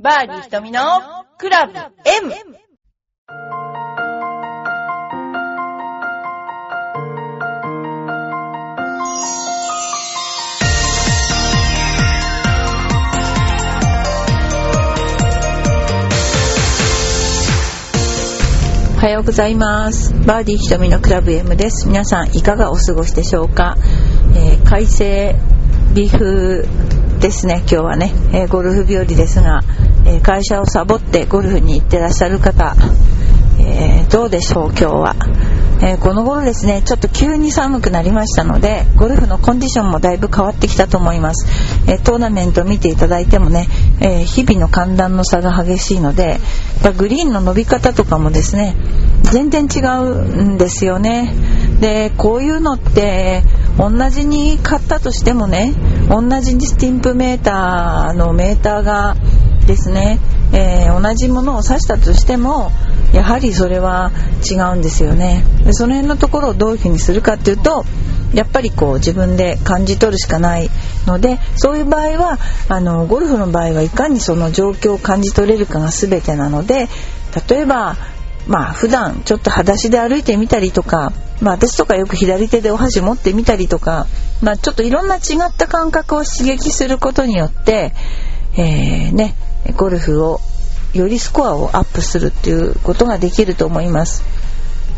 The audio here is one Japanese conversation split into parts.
バーディー瞳のクラブ M! おはようございます。バーディーひとみのクラブ M です。皆さんいかがお過ごしでしょうか、えー快晴美風ですね、今日はね、えーゴルフ日和ですが、え会社をサボってゴルフに行ってらっしゃる方、えーどうでしょう今日は、えーこの頃ですねちょっと急に寒くなりましたのでゴルフのコンディションもだいぶ変わってきたと思います、えートーナメント見ていただいてもね、え日々の寒暖の差が激しいのでグリーンの伸び方とかもですね全然違うんですよね。でこういうのって同じに買ったとしてもね同じにスティンプメーターのメーターがですね、えー同じものを指したとしてもやはりそれは違うんですよね。でその辺のところをどういうふうにするかっていうとやっぱりこう自分で感じ取るしかないのでそういう場合はあのゴルフの場合はいかにその状況を感じ取れるかが全てなので例えばまあ普段ちょっと裸足で歩いてみたりとか、まあ私とかよく左手でお箸持ってみたりとか、まあちょっといろんな違った感覚を刺激することによって、えーね、ゴルフをよりスコアをアップするっていうことができると思います。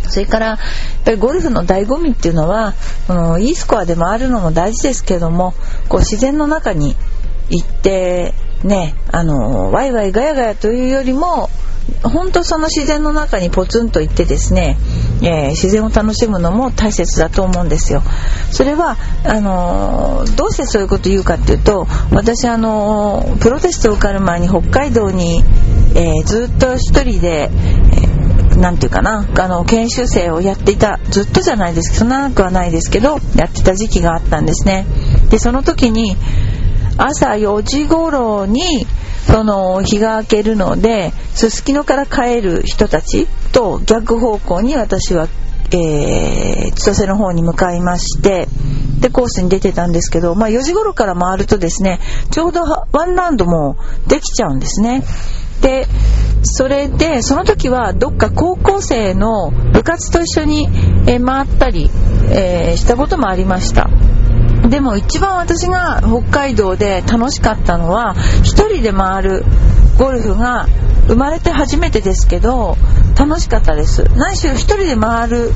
それからやっぱりゴルフの醍醐味っていうのはこのいいスコアで回るのも大事ですけどもこう自然の中に行ってねあのワイワイガヤガヤというよりも本当その自然の中にポツンと行ってですね、えー自然を楽しむのも大切だと思うんですよ。それはあのーどうしてそういうこと言うかっていうと私あのープロテストを受かる前に北海道に、えずっと一人で、えーなんていうかなあの研修生をやっていたずっとじゃないですけど長くはないですけどやってた時期があったんですねでその時に朝4時頃にその日が明けるのですすきのから帰る人たちと逆方向に私は、えー千歳の方に向かいましてでコースに出てたんですけど、まあ、4時頃から回るとですねちょうどワンラウンドもできちゃうんですね。でそれでその時はどっか高校生の部活と一緒に、え回ったり、えーしたこともありました。でも一番私が北海道で楽しかったのは一人で回るゴルフが生まれて初めてですけど楽しかったです。何しろ一人で回る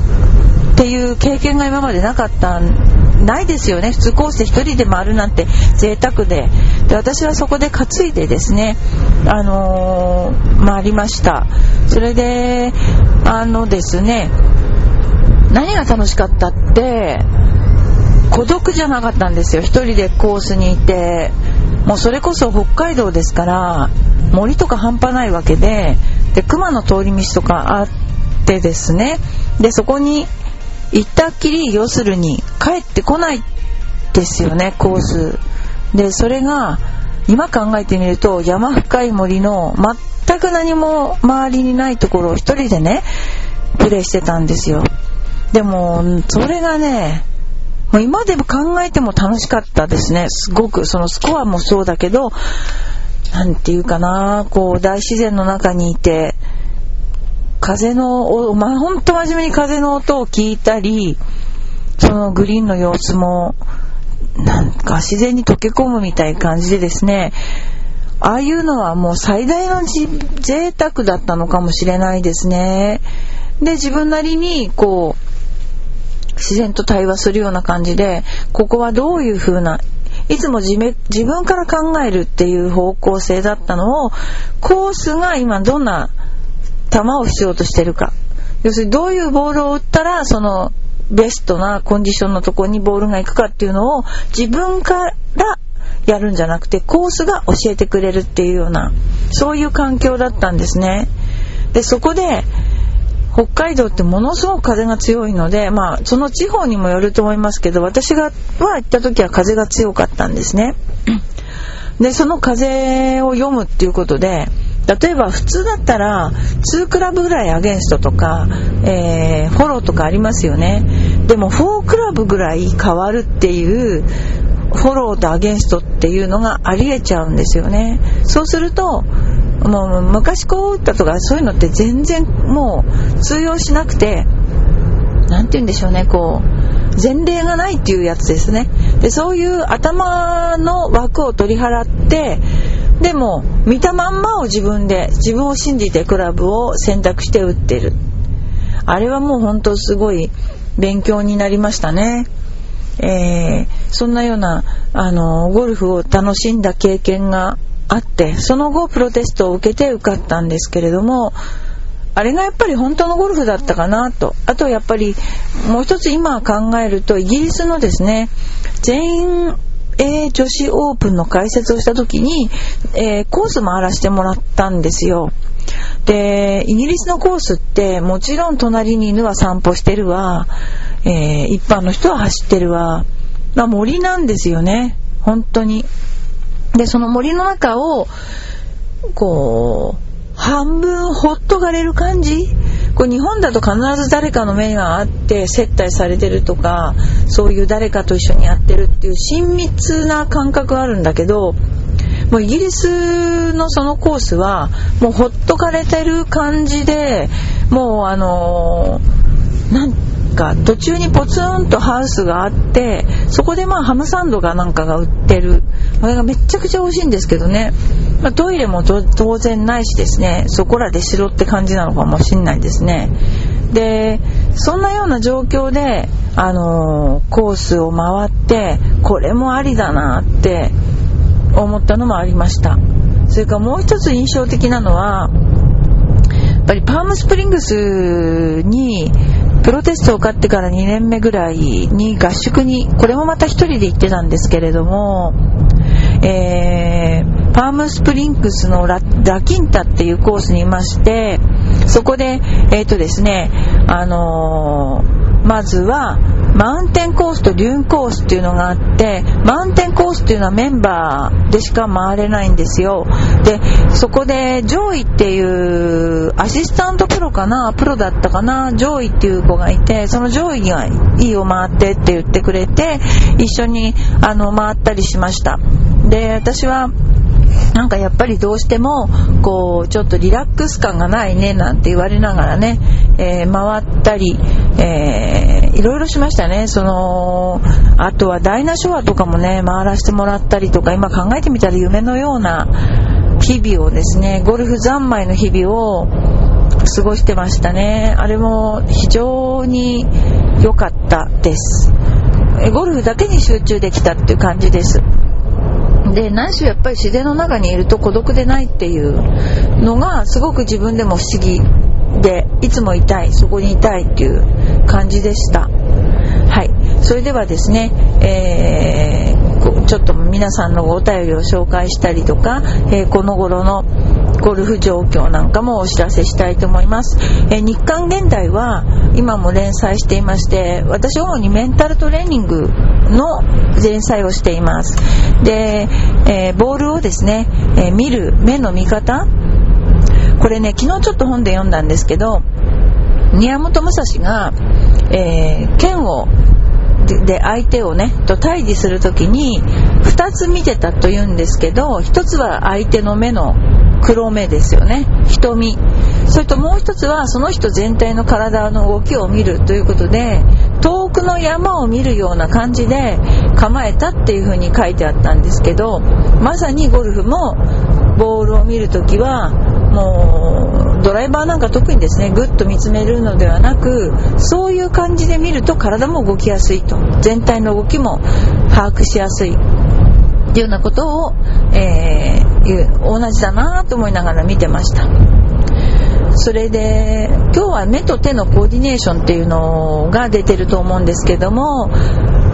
っていう経験が今までなかったないですよね。普通コースで一人で回るなんて贅沢で。で私はそこで担いでですねあのー回りました。それであのですね何が楽しかったって孤独じゃなかったんですよ。一人でコースにいて。もうそれこそ北海道ですから森とか半端ないわけでで熊の通り道とかあってですね。でそこに行ったっきり要するに帰ってこないですよねコース。でそれが今考えてみると山深い森の全く何も周りにないところを一人でねプレイしてたんですよ。でもそれがねもう今でも考えても楽しかったですね。すごく、そのスコアもそうだけど、なんていうかな、こう、大自然の中にいて、風の、ま、ほんと真面目に風の音を聞いたり、そのグリーンの様子も、なんか自然に溶け込むみたいな感じでですね、ああいうのはもう最大の贅沢だったのかもしれないですね。で、自分なりに、こう、自然と対話するような感じでここはどういう風ないつも自分から考えるっていう方向性だったのをコースが今どんな球をしようとしてるか要するにどういうボールを打ったらそのベストなコンディションのところにボールが行くかっていうのを自分からやるんじゃなくてコースが教えてくれるっていうようなそういう環境だったんですね。でそこで北海道ってものすごく風が強いので、まあ、その地方にもよると思いますけど私がは行った時は風が強かったんですね。でその風を読むっていうことで例えば普通だったら2クラブぐらいアゲンストとか、えーフォローとかありますよね。でも4クラブぐらい変わるっていうフォローとアゲンストっていうのがありえちゃうんですよね。そうするともう昔こう打ったとかそういうのって全然もう通用しなくて何て言うんでしょうねこう前例がないっていうやつですね。でそういう頭の枠を取り払ってでも見たまんまを自分で自分を信じてクラブを選択して打ってる。あれはもう本当すごい勉強になりましたね。えー、そんなようなあのゴルフを楽しんだ経験があってその後プロテストを受けて受かったんですけれどもあれがやっぱり本当のゴルフだったかなと。あとやっぱりもう一つ今考えるとイギリスのですね全英女子オープンの解説をした時に、えー、コース回らせてもらったんですよ。でイギリスのコースってもちろん隣に犬は散歩してるわ、えー、一般の人は走ってるわ、まあ、森なんですよね。本当に。でその森の中をこう半分ほっとかれる感じ？こう日本だと必ず誰かの目があって接待されてるとかそういう誰かと一緒にやってるっていう親密な感覚があるんだけどもうイギリスのそのコースはもうほっとかれてる感じでもうあのー、なんか途中にポツンとハウスがあってそこでまあハムサンドがなんかが売ってる。これがめちゃくちゃ美味しいんですけどね、まあ、トイレも当然ないしですね。そこらでしろって感じなのかもしんないですね。でそんなような状況で、あのー、コースを回ってこれもありだなって思ったのもありました。それからもう一つ印象的なのはやっぱりパームスプリングスにプロテスト受かってから2年目ぐらいに合宿にこれもまた1人で行ってたんですけれども、えー、パームスプリングスのラキンタっていうコースにいましてそこでえっ、ー、とですねあのー、まずはマウンテンコースとデューンコースっていうのがあってマウンテンコースっていうのはメンバーでしか回れないんですよ。でそこで上位っていうアシスタントプロかなプロだったかな上位っていう子がいてその上位がいいよ回ってって言ってくれて一緒にあの回ったりしました。で私はなんかやっぱりどうしてもこうちょっとリラックス感がないねなんて言われながらね、えー、回ったり、えー、いろいろしましたね。そのあとはダイナショアとかもね回らせてもらったりとか今考えてみたら夢のような日々をですねゴルフ三昧の日々を過ごしてましたね。あれも非常に良かったです。ゴルフだけに集中できたっていう感じです。で何しろやっぱり自然の中にいると孤独でないっていうのがすごく自分でも不思議でいつもいたいそこにいたいっていう感じでした。はい。それではですね、えー、ちょっと皆さんのお便りを紹介したりとか、えー、この頃のゴルフ状況なんかもお知らせしたいと思います、えー、日刊現代は今も連載していまして私主にメンタルトレーニングの連載をしています。で、えー、ボールをですね、えー、見る目の見方これね昨日ちょっと本で読んだんですけど宮本武蔵が、えー、剣をで相手をねと対峙する時に2つ見てたというんですけど1つは相手の目の黒目ですよね。瞳。それともう1つはその人全体の体の動きを見るということで遠くの山を見るような感じで構えたっていう風に書いてあったんですけどまさにゴルフもボールを見るときはもうドライバーなんか特にですねぐっと見つめるのではなくそういう感じで見ると体も動きやすいと。全体の動きも把握しやすいっていうようなことを、えー、同じだなと思いながら見てました。それで今日は目と手のコーディネーションっていうのが出てると思うんですけども、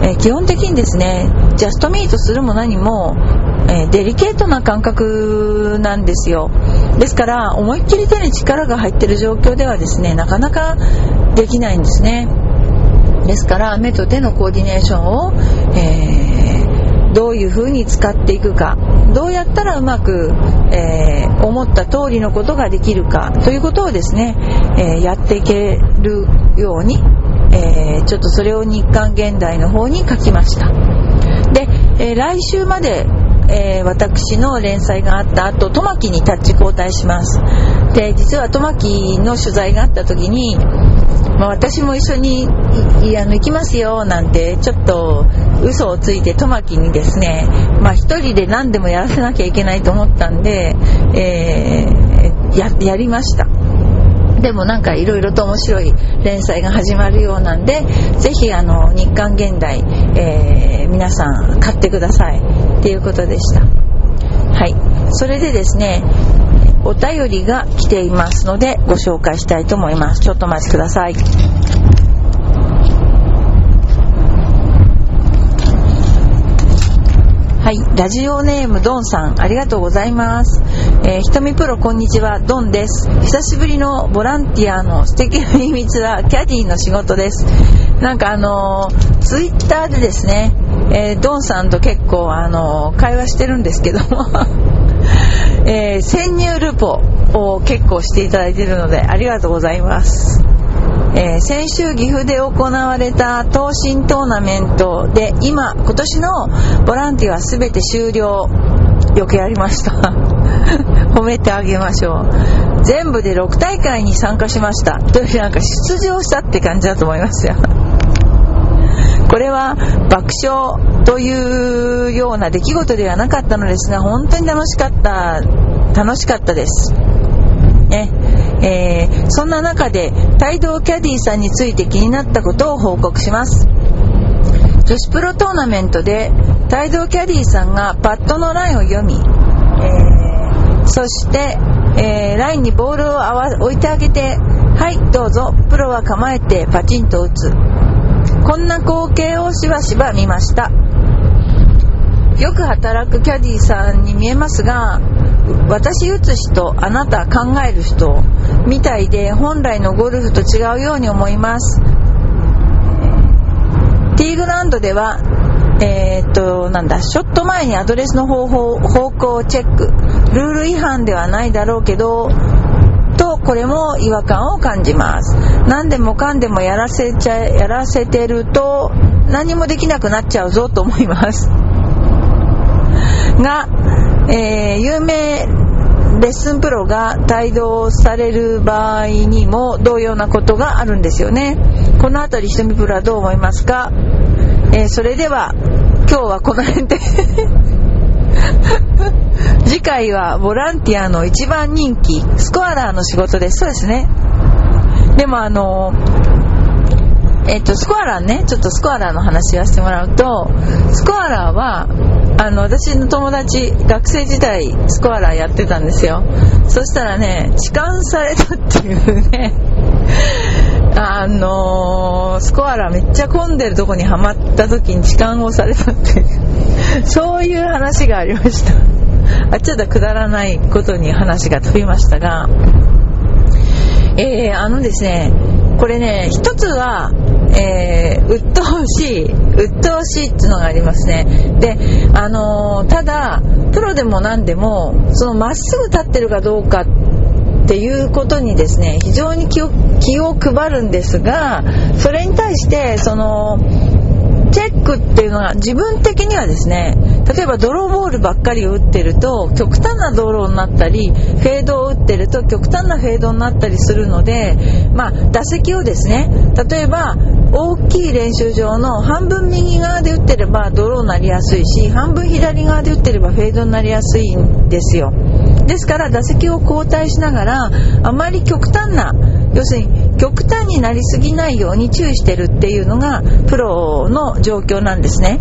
えー、基本的にですねジャストミートするも何もえー、デリケートな感覚なんですよ。ですから思いっきり手に力が入ってる状況ではですねなかなかできないんですね。ですから目と手のコーディネーションを、えー、どういう風に使っていくかどうやったらうまく、えー、思った通りのことができるかということをですね、えーやっていけるように、えちょっとそれを日刊現代の方に書きました。で、え来週までえー、私の連載があった後トマキにタッチ交代します。で実はトマキの取材があった時に、まあ、私も一緒にあの行きますよなんてちょっと嘘をついてトマキにですねまあ一人で何でもやらせなきゃいけないと思ったんで、えー、ややりました。でもなんかいろいろと面白い連載が始まるようなんで、ぜひあの日刊現代、えー、皆さん買ってください。っていうことでした。はい。それでですね、お便りが来ていますのでご紹介したいと思います。ちょっとお待ちください。はい、ラジオネームドンさん、ありがとうございます。えー、ひとみプロこんにちは、ドンです。久しぶりのボランティアの素敵な秘密はキャディの仕事です。なんかあのー、ツイッターでですね、えー、ドンさんと結構あの、会話してるんですけども。えー、潜入ルポを結構していただいているのでありがとうございます。えー、先週岐阜で行われた東進トーナメントで今今年のボランティアは全て終了。よくやりました。褒めてあげましょう。全部で6大会に参加しました。というなんか出場したって感じだと思いますよ。これは爆笑というような出来事ではなかったのですが本当に楽しかった。楽しかったです。ね。えー、そんな中で帯同キャディーさんについて気になったことを報告します。女子プロトーナメントで帯同キャディーさんがパッドのラインを読み、えー、そして、えー、ラインにボールを置いてあげてはいどうぞプロは構えてパチンと打つ。こんな光景をしばしば見ました。よく働くキャディーさんに見えますが私打つ人あなた考える人みたいで本来のゴルフと違うように思います。ティーグラウンドではえー、っとなんだショット前にアドレスの方法方向をチェック。ルール違反ではないだろうけどとこれも違和感を感じます。何でもかんでもやらせちゃやらせてると何もできなくなっちゃうぞと思います。がえー、有名レッスンプロが帯同される場合にも同様なことがあるんですよね。この辺りひとみプロはどう思いますか、えー、それでは今日はこの辺で。次回はボランティアの一番人気スコアラーの仕事です。そうですね。でもあのえっと、スコアラーね、ちょっとスコアラーの話をしてもらうと、スコアラーは、あの私の友達学生時代スコアラーやってたんですよ。そしたらね痴漢されたっていうね。あのー、スコアラめっちゃ混んでるとこにはまった時に痴漢をされたって そういう話がありました。あちょっとくだらないことに話が飛びましたが。えー、あのですねこれね一つはえー、鬱陶しい鬱陶しいっていうのがありますね。であのー、ただプロでも何でもそのまっすぐ立ってるかどうかってていうことにですね非常に気を気を配るんですがそれに対してそのチェックっていうのは自分的にはですね例えばドローボールばっかり打ってると極端なドローになったりフェードを打ってると極端なフェードになったりするので、まあ、打席をですね例えば大きい練習場の半分右側で打ってればドローになりやすいし半分左側で打ってればフェードになりやすいんですよ。ですから打席を交代しながらあまり極端な要するに極端になりすぎないように注意してるっていうのがプロの状況なんですね。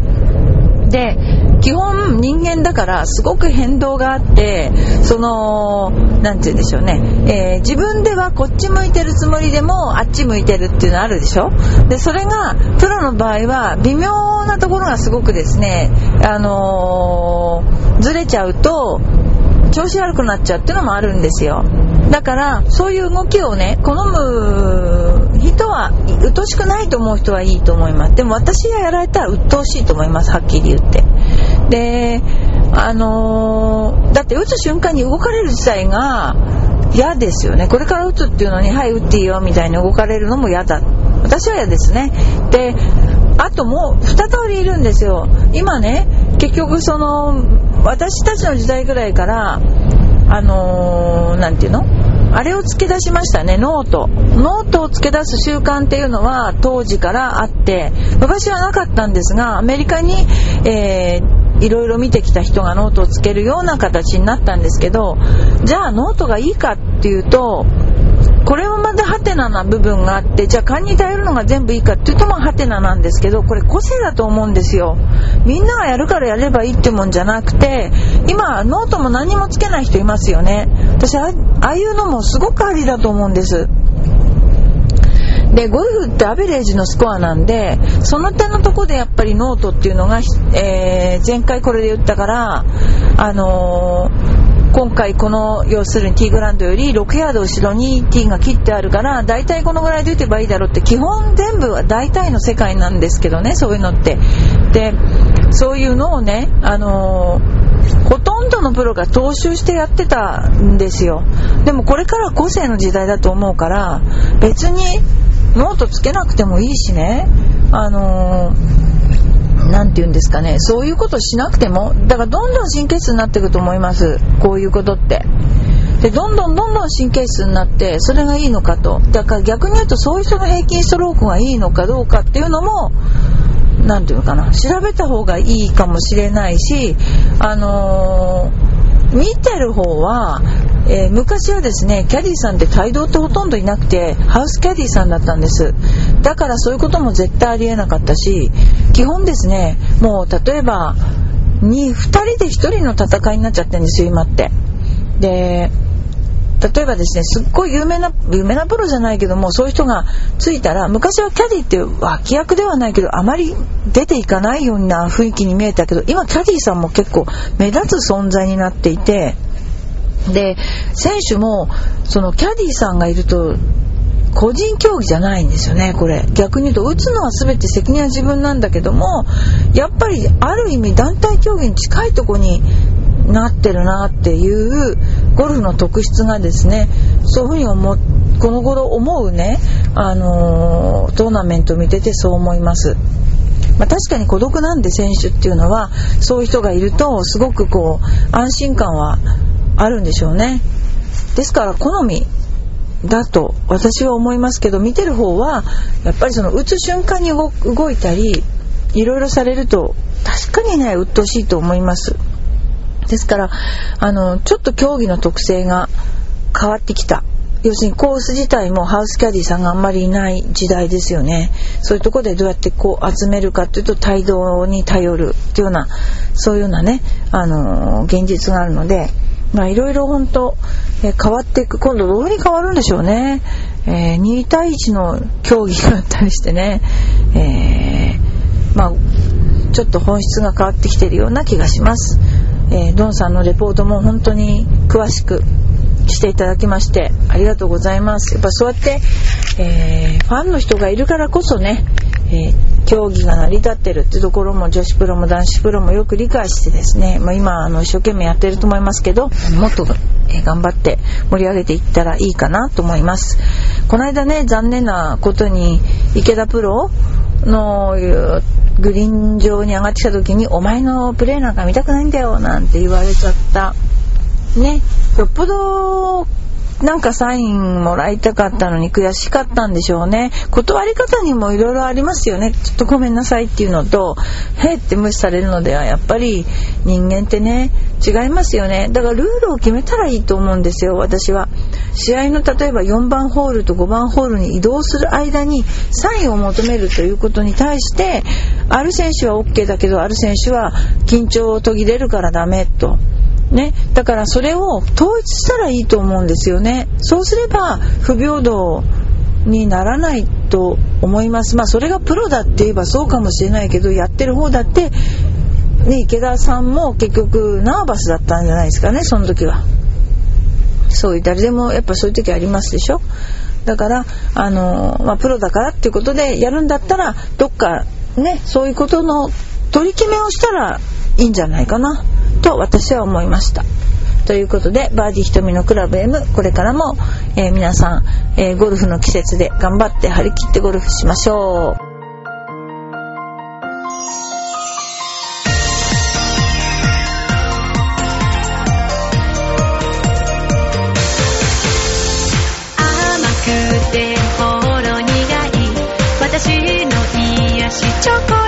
で基本人間だからすごく変動があってその何て言うんでしょうね、えー、自分ではこっち向いてるつもりでもあっち向いてるっていうのあるでしょ？でそれがプロの場合は微妙なところがすごくですねあのー、ずれちゃうと調子悪くなっちゃうっていうのもあるんですよ。だからそういう動きをね好む人は鬱陶しくないと思う人はいいと思います。でも私がやられたら鬱陶しいと思います。はっきり言って。であのー、だって打つ瞬間に動かれる自体が嫌ですよね。これから打つっていうのにはい打っていいよみたいに動かれるのも嫌だ。私は嫌ですね。であともう2通りいるんですよ。今ね結局その私たちの時代ぐらいからあのー、ていうの？あれを付け出しましたね、ノート。ノートを付け出す習慣っていうのは当時からあって、昔はなかったんですが、アメリカに、えー、いろいろ見てきた人がノートをつけるような形になったんですけど、じゃあノートがいいかっていうと、これはまだハテナな部分があってじゃあ勘に頼るのが全部いいかっていうとまあハテナなんですけどこれ個性だと思うんですよ。みんながやるからやればいいってもんじゃなくて今ノートも何もつけない人いますよね。私ああいうのもすごくありだと思うんです。でゴルフってアベレージのスコアなんでその点のとこでやっぱりノートっていうのが、えー、前回これで言ったからあのー今回この要するにティーグラウンドより6ヤード後ろにティーが切ってあるから大体このぐらいで打てばいいだろうって基本全部は大体の世界なんですけどねそういうのって。でそういうのをねあのー、ほとんどのプロが踏襲してやってたんですよ。でもこれから個性の時代だと思うから別にノートつけなくてもいいしね。あのー何て言うんですかね。そういうことしなくてもだからどんどん神経質になっていくと思います。こういうことって。でどんどんどんどん神経質になってそれがいいのかと。だから逆に言うとそういう人の平均ストロークがいいのかどうかっていうのも何て言うのかな。調べた方がいいかもしれないしあのー、見てる方はえー、昔はですねキャディーさんって帯同ってほとんどいなくてハウスキャディーさんだったんです。だからそういうことも絶対ありえなかったし基本ですねもう例えば 2, 2人で1人の戦いになっちゃってるんですよ今って。で例えばですねすっごい有名な有名なプロじゃないけどもそういう人がついたら昔はキャディって脇役ではないけどあまり出ていかないような雰囲気に見えたけど今キャディーさんも結構目立つ存在になっていてで選手もそのキャディーさんがいると個人競技じゃないんですよねこれ逆に言うと打つのは全て責任は自分なんだけどもやっぱりある意味団体競技に近いとこになってるなっていうゴルフの特質がですねそういうふうに思この頃思うね、あのー、トーナメント見ててそう思います。まあ、確かに孤独なんで選手っていうのはそういう人がいるとすごくこう安心感はあるんでしょうね。ですから好みだと私は思いますけど見てる方はやっぱりその打つ瞬間に動いたりいろいろされると確かにね鬱陶しいと思います。ですからあのちょっと競技の特性が変わってきた。要するにコース自体もハウスキャディーさんがあんまりいない時代ですよね。そういうとこでどうやってこう集めるかというと帯同に頼るというようなそういうようなねあの現実があるのでまあいろいろ本当、え変わっていく今度どうに変わるんでしょうね、えー、2対1の競技があったりしてね、えー、まあちょっと本質が変わってきてるような気がします、えー、ドンさんのレポートも本当に詳しくしていただきましてありがとうございます。やっぱそうやって、えー、ファンの人がいるからこそね、えー、競技が成り立ってるってところも女子プロも男子プロもよく理解してですね、まあ、今あの一生懸命やってると思いますけどもっと、え頑張って盛り上げていったらいいかなと思います。この間ね残念なことに池田プロのグリーン上に上がってきた時に「お前のプレーなんか見たくないんだよ」なんて言われちゃった。ねよっぽどなんかサインもらいたかったのに悔しかったんでしょうね。断り方にもいろいろありますよね。ちょっとごめんなさいっていうのと、へって無視されるのではやっぱり人間ってね、違いますよね。だからルールを決めたらいいと思うんですよ、私は。試合の例えば4番ホールと5番ホールに移動する間にサインを求めるということに対して、ある選手は OK だけど、ある選手は緊張を途切れるからダメと。ね、だからそれを統一したらいいと思うんですよね。そうすれば不平等にならないと思います。まあそれがプロだって言えばそうかもしれないけどやってる方だってね、池田さんも結局ナーバスだったんじゃないですかねその時は。そういう誰でもやっぱそういう時ありますでしょ。だからあの、まあ、プロだからっていうことでやるんだったらどっかねそういうことの取り決めをしたらいいんじゃないかな。と私は思いました。ということでバーディー瞳のクラブ M これからも、えー、皆さん、えー、ゴルフの季節で頑張って張り切ってゴルフしましょう。私の癒しチョコ。